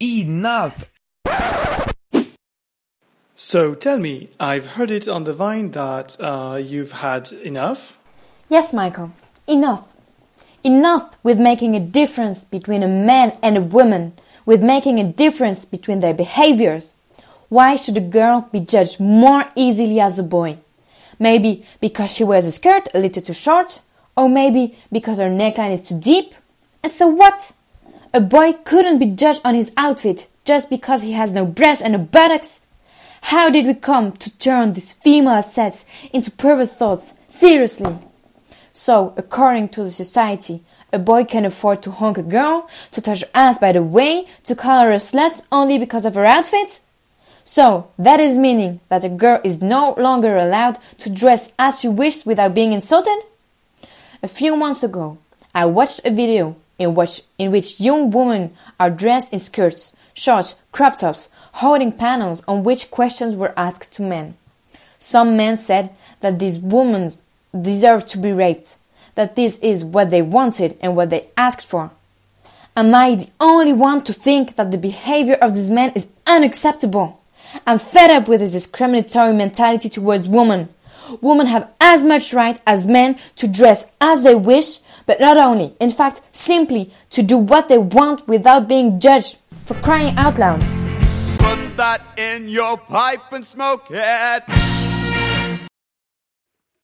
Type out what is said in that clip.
Enough! So tell me, I've heard it on the vine that uh, you've had enough? Yes, Michael, enough. Enough with making a difference between a man and a woman, with making a difference between their behaviors. Why should a girl be judged more easily as a boy? Maybe because she wears a skirt a little too short, or maybe because her neckline is too deep. And so what? A boy couldn't be judged on his outfit just because he has no breasts and no buttocks. How did we come to turn these female assets into pervert thoughts? Seriously. So, according to the society, a boy can afford to honk a girl, to touch her ass by the way, to call her a slut only because of her outfit? So, that is meaning that a girl is no longer allowed to dress as she wishes without being insulted? A few months ago, I watched a video in which, in which young women are dressed in skirts, shorts, crop tops, holding panels on which questions were asked to men. Some men said that these women deserve to be raped, that this is what they wanted and what they asked for. Am I the only one to think that the behavior of these men is unacceptable? I'm fed up with this discriminatory mentality towards women. Women have as much right as men to dress as they wish, but not only, in fact, simply to do what they want without being judged for crying out loud. Put that in your pipe and smoke it.